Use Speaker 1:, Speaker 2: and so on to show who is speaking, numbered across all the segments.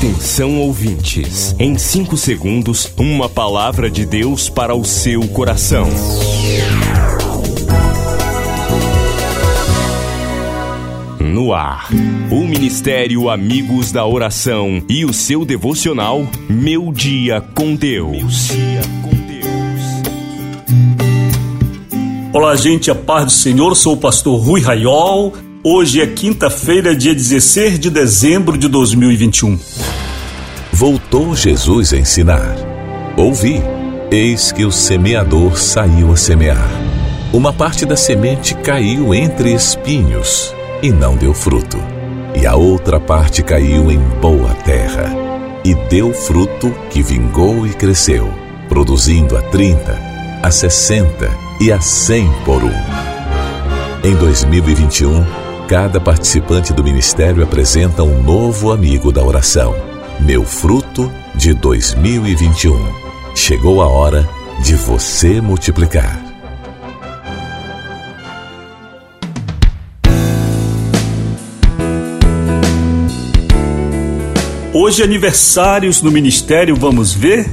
Speaker 1: Atenção ouvintes, em 5 segundos, uma palavra de Deus para o seu coração. No ar, o Ministério Amigos da Oração e o seu devocional Meu Dia com Deus.
Speaker 2: Olá, gente, a paz do Senhor, sou o pastor Rui Raiol. Hoje é quinta-feira, dia 16 de dezembro de 2021.
Speaker 3: Voltou Jesus a ensinar. Ouvi, eis que o semeador saiu a semear. Uma parte da semente caiu entre espinhos e não deu fruto. E a outra parte caiu em boa terra e deu fruto que vingou e cresceu, produzindo a 30, a 60 e a 100 por um. Em 2021, cada participante do ministério apresenta um novo amigo da oração. Meu fruto de 2021. Chegou a hora de você multiplicar.
Speaker 2: Hoje aniversários no ministério, vamos ver?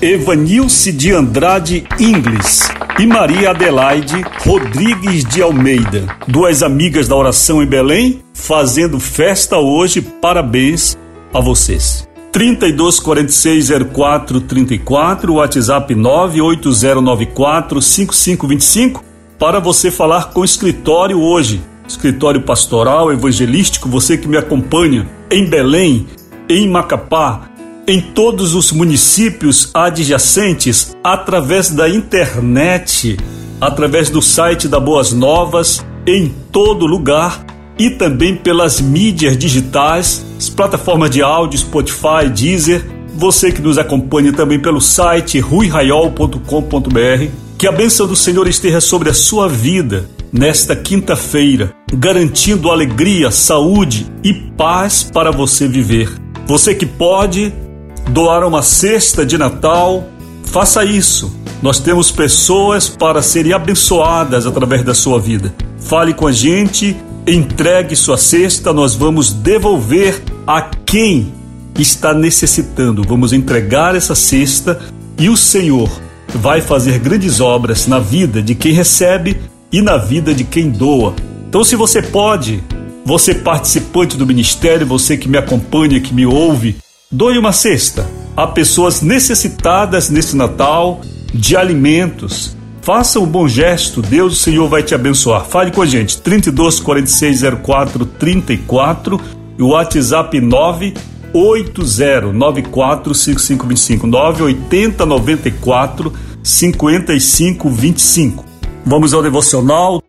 Speaker 2: Evanilce de Andrade Ingles e Maria Adelaide Rodrigues de Almeida, duas amigas da oração em Belém, fazendo festa hoje. Parabéns a vocês. 32460434, WhatsApp 980945525 para você falar com o escritório hoje. Escritório pastoral, evangelístico, você que me acompanha em Belém, em Macapá, em todos os municípios adjacentes através da internet, através do site da Boas Novas, em todo lugar e também pelas mídias digitais, as plataformas de áudio, Spotify, Deezer. Você que nos acompanha também pelo site ruiraiol.com.br. Que a bênção do Senhor esteja sobre a sua vida nesta quinta-feira, garantindo alegria, saúde e paz para você viver. Você que pode, doar uma cesta de Natal, faça isso. Nós temos pessoas para serem abençoadas através da sua vida. Fale com a gente, entregue sua cesta, nós vamos devolver a quem está necessitando. Vamos entregar essa cesta e o Senhor vai fazer grandes obras na vida de quem recebe e na vida de quem doa. Então, se você pode, você participante do ministério, você que me acompanha, que me ouve, Doe uma cesta a pessoas necessitadas nesse Natal de alimentos. Faça um bom gesto, Deus, o Senhor vai te abençoar. Fale com a gente, 32 46 04 34 e o WhatsApp 9 8094 5525 980 94 5525. Vamos ao devocional.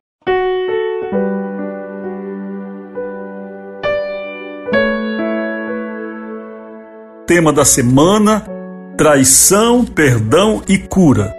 Speaker 2: Tema da semana: traição, perdão e cura.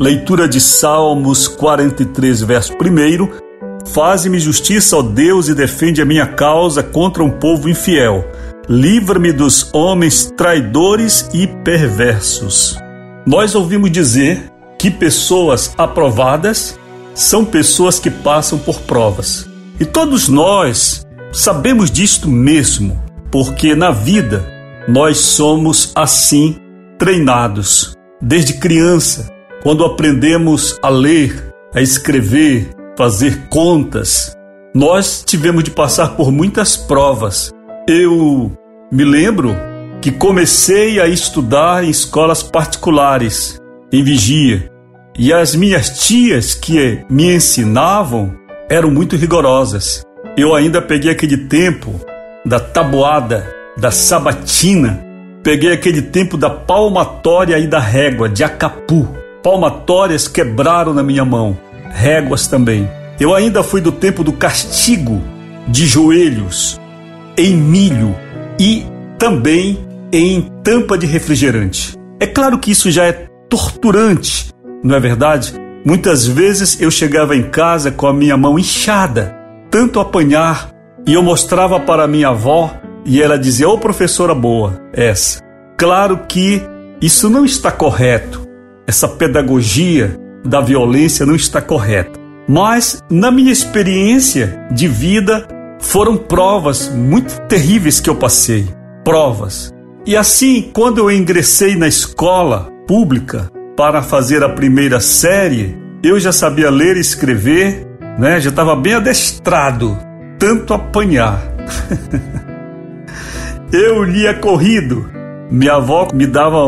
Speaker 2: Leitura de Salmos 43, verso 1. Faze-me justiça, ó Deus, e defende a minha causa contra um povo infiel. Livra-me dos homens traidores e perversos. Nós ouvimos dizer que pessoas aprovadas são pessoas que passam por provas. E todos nós sabemos disto mesmo, porque na vida nós somos assim treinados desde criança, quando aprendemos a ler, a escrever, fazer contas. Nós tivemos de passar por muitas provas. Eu me lembro que comecei a estudar em escolas particulares, em vigia, e as minhas tias que me ensinavam eram muito rigorosas. Eu ainda peguei aquele tempo da tabuada da sabatina, peguei aquele tempo da palmatória e da régua, de acapu. Palmatórias quebraram na minha mão, réguas também. Eu ainda fui do tempo do castigo, de joelhos, em milho e também em tampa de refrigerante. É claro que isso já é torturante, não é verdade? Muitas vezes eu chegava em casa com a minha mão inchada, tanto apanhar, e eu mostrava para minha avó e ela dizia: Ô oh, professora boa, essa. Claro que isso não está correto. Essa pedagogia da violência não está correta. Mas, na minha experiência de vida, foram provas muito terríveis que eu passei. provas. E assim, quando eu ingressei na escola pública para fazer a primeira série, eu já sabia ler e escrever, né? Já estava bem adestrado, tanto apanhar. eu lia corrido. Minha avó me dava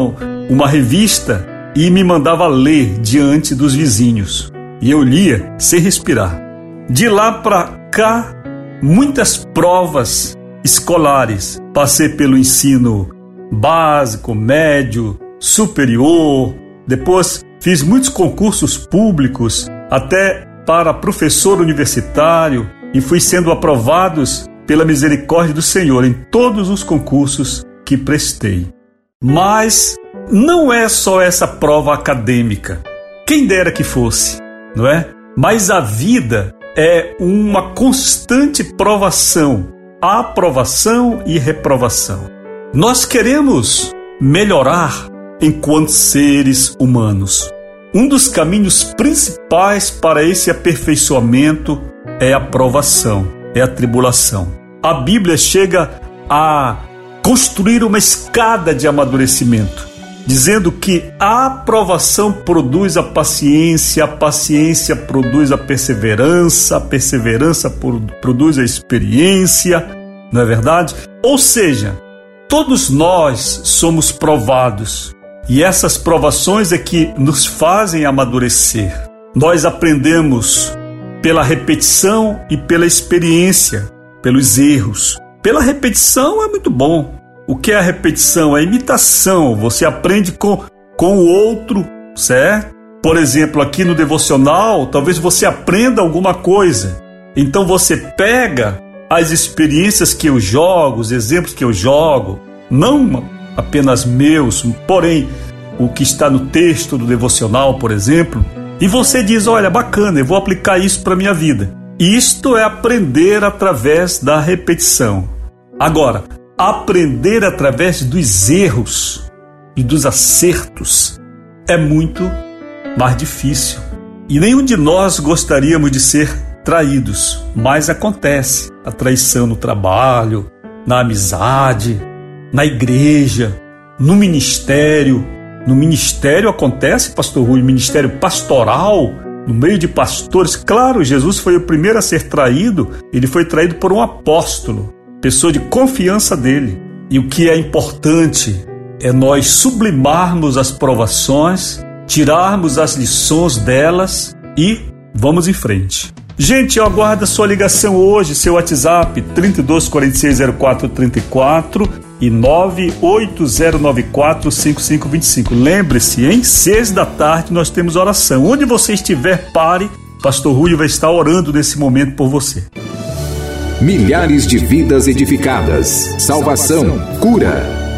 Speaker 2: uma revista e me mandava ler diante dos vizinhos. E eu lia sem respirar. De lá para cá, muitas provas escolares. Passei pelo ensino básico, médio, superior. Depois fiz muitos concursos públicos, até para professor universitário, e fui sendo aprovados pela misericórdia do Senhor em todos os concursos que prestei. Mas não é só essa prova acadêmica. Quem dera que fosse, não é? Mas a vida é uma constante provação, aprovação e reprovação. Nós queremos melhorar enquanto seres humanos. Um dos caminhos principais para esse aperfeiçoamento é a provação, é a tribulação. A Bíblia chega a construir uma escada de amadurecimento, dizendo que a aprovação produz a paciência, a paciência produz a perseverança, a perseverança produz a experiência, não é verdade? Ou seja, Todos nós somos provados e essas provações é que nos fazem amadurecer. Nós aprendemos pela repetição e pela experiência, pelos erros. Pela repetição é muito bom. O que é a repetição? É a imitação. Você aprende com, com o outro, certo? Por exemplo, aqui no devocional, talvez você aprenda alguma coisa. Então você pega as experiências que eu jogo, os exemplos que eu jogo, não apenas meus, porém o que está no texto do devocional, por exemplo, e você diz: "Olha, bacana, eu vou aplicar isso para minha vida". Isto é aprender através da repetição. Agora, aprender através dos erros e dos acertos é muito mais difícil. E nenhum de nós gostaríamos de ser traídos, mas acontece a traição no trabalho, na amizade, na igreja, no ministério. No ministério acontece, pastor Rui, ministério pastoral, no meio de pastores. Claro, Jesus foi o primeiro a ser traído, ele foi traído por um apóstolo, pessoa de confiança dele. E o que é importante é nós sublimarmos as provações, tirarmos as lições delas e vamos em frente. Gente, eu aguardo a sua ligação hoje, seu WhatsApp 32460434 e 980945525. Lembre-se, em seis da tarde nós temos oração. Onde você estiver, pare. Pastor Rui vai estar orando nesse momento por você.
Speaker 4: Milhares de vidas edificadas, salvação, cura.